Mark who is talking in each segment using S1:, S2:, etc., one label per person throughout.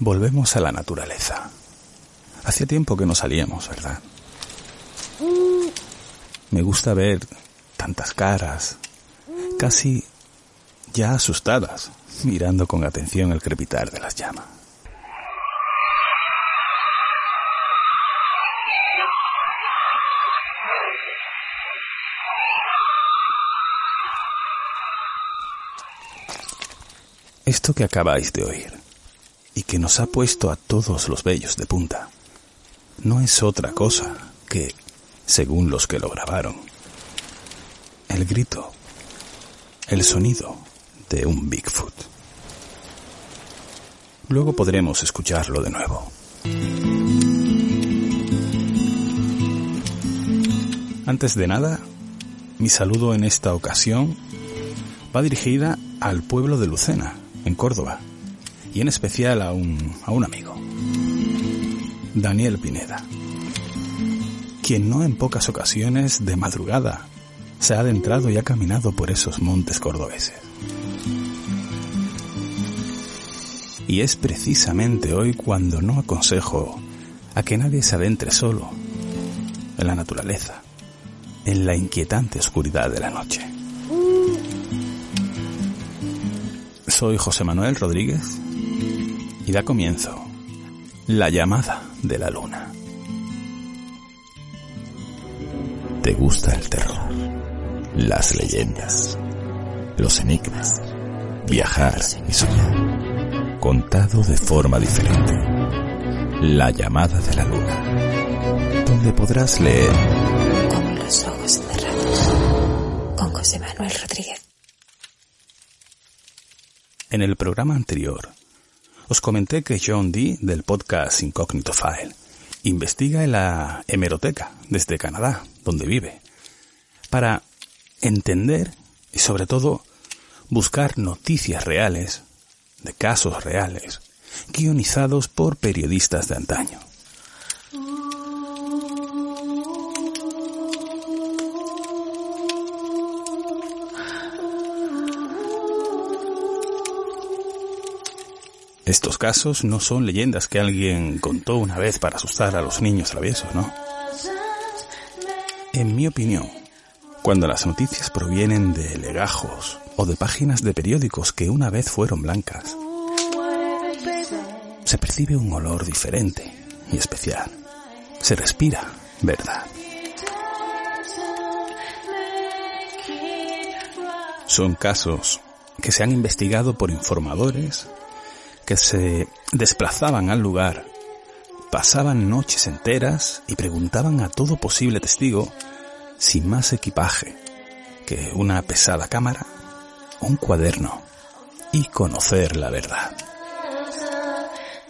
S1: Volvemos a la naturaleza. Hacía tiempo que no salíamos, ¿verdad? Me gusta ver tantas caras, casi ya asustadas, mirando con atención el crepitar de las llamas. Esto que acabáis de oír y que nos ha puesto a todos los bellos de punta no es otra cosa que, según los que lo grabaron, el grito, el sonido de un Bigfoot. Luego podremos escucharlo de nuevo. Antes de nada, mi saludo en esta ocasión va dirigida al pueblo de Lucena, en Córdoba, y en especial a un, a un amigo, Daniel Pineda, quien no en pocas ocasiones de madrugada se ha adentrado y ha caminado por esos montes cordobeses. Y es precisamente hoy cuando no aconsejo a que nadie se adentre solo en la naturaleza, en la inquietante oscuridad de la noche. Soy José Manuel Rodríguez y da comienzo la llamada de la luna. ¿Te gusta el terror? Las leyendas, los enigmas, viajar y soñar, contado de forma diferente. La llamada de la luna, donde podrás leer
S2: Con los ojos cerrados. Con José Manuel Rodríguez.
S1: En el programa anterior, os comenté que John Dee, del podcast Incognito File, investiga en la hemeroteca desde Canadá, donde vive, para entender y sobre todo buscar noticias reales, de casos reales, guionizados por periodistas de antaño. Estos casos no son leyendas que alguien contó una vez para asustar a los niños traviesos, ¿no? En mi opinión, cuando las noticias provienen de legajos o de páginas de periódicos que una vez fueron blancas, se percibe un olor diferente y especial. Se respira verdad. Son casos que se han investigado por informadores que se desplazaban al lugar, pasaban noches enteras y preguntaban a todo posible testigo sin más equipaje que una pesada cámara, un cuaderno y conocer la verdad.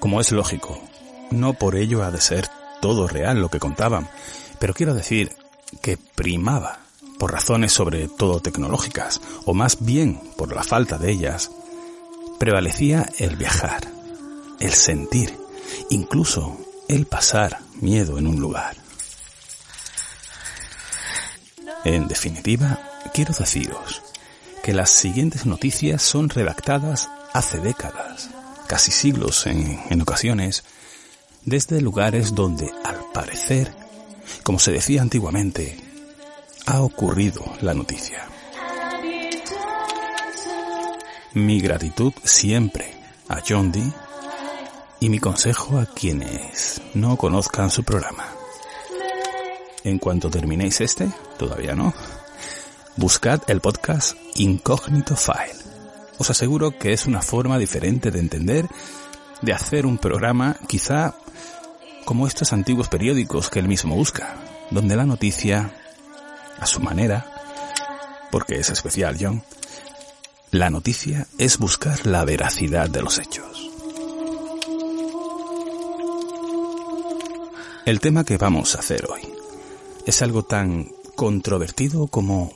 S1: Como es lógico, no por ello ha de ser todo real lo que contaban, pero quiero decir que primaba, por razones sobre todo tecnológicas, o más bien por la falta de ellas, prevalecía el viajar, el sentir, incluso el pasar miedo en un lugar. En definitiva, quiero deciros que las siguientes noticias son redactadas hace décadas, casi siglos en, en ocasiones, desde lugares donde, al parecer, como se decía antiguamente, ha ocurrido la noticia. Mi gratitud siempre a John Dee y mi consejo a quienes no conozcan su programa. En cuanto terminéis este, todavía no, buscad el podcast Incognito File. Os aseguro que es una forma diferente de entender, de hacer un programa quizá como estos antiguos periódicos que él mismo busca, donde la noticia, a su manera, porque es especial John, la noticia es buscar la veracidad de los hechos. El tema que vamos a hacer hoy es algo tan controvertido como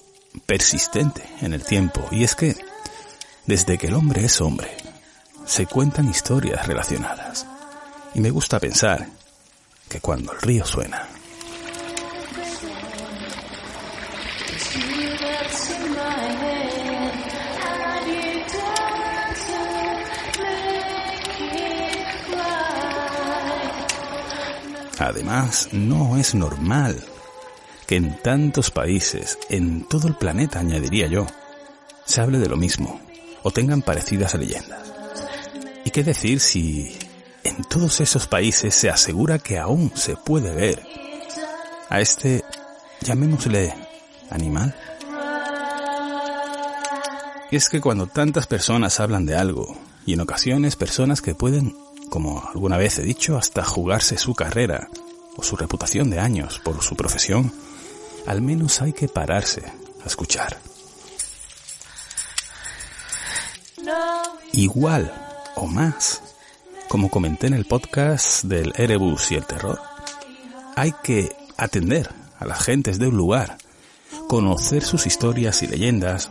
S1: persistente en el tiempo, y es que desde que el hombre es hombre, se cuentan historias relacionadas. Y me gusta pensar que cuando el río suena, Además, no es normal que en tantos países, en todo el planeta, añadiría yo, se hable de lo mismo o tengan parecidas leyendas. ¿Y qué decir si en todos esos países se asegura que aún se puede ver a este, llamémosle, animal? Y es que cuando tantas personas hablan de algo, y en ocasiones personas que pueden como alguna vez he dicho, hasta jugarse su carrera o su reputación de años por su profesión, al menos hay que pararse a escuchar. Igual o más, como comenté en el podcast del Erebus y el terror, hay que atender a las gentes de un lugar, conocer sus historias y leyendas,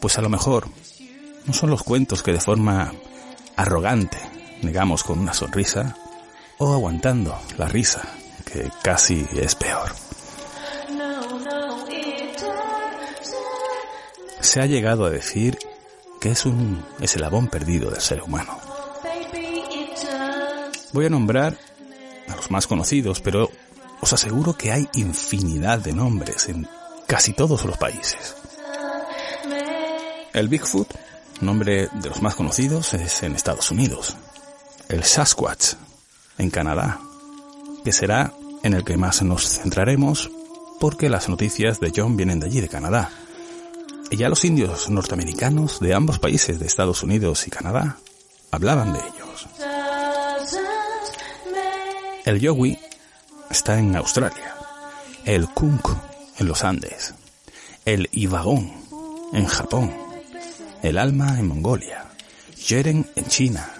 S1: pues a lo mejor no son los cuentos que de forma arrogante negamos con una sonrisa o aguantando la risa, que casi es peor. Se ha llegado a decir que es un eslabón perdido del ser humano. Voy a nombrar a los más conocidos, pero os aseguro que hay infinidad de nombres en casi todos los países. El Bigfoot, nombre de los más conocidos, es en Estados Unidos el Sasquatch, en Canadá, que será en el que más nos centraremos porque las noticias de John vienen de allí, de Canadá. Y ya los indios norteamericanos de ambos países, de Estados Unidos y Canadá, hablaban de ellos. El Yowie está en Australia, el Kunk en los Andes, el Ibagón en Japón, el Alma en Mongolia, Yeren en China,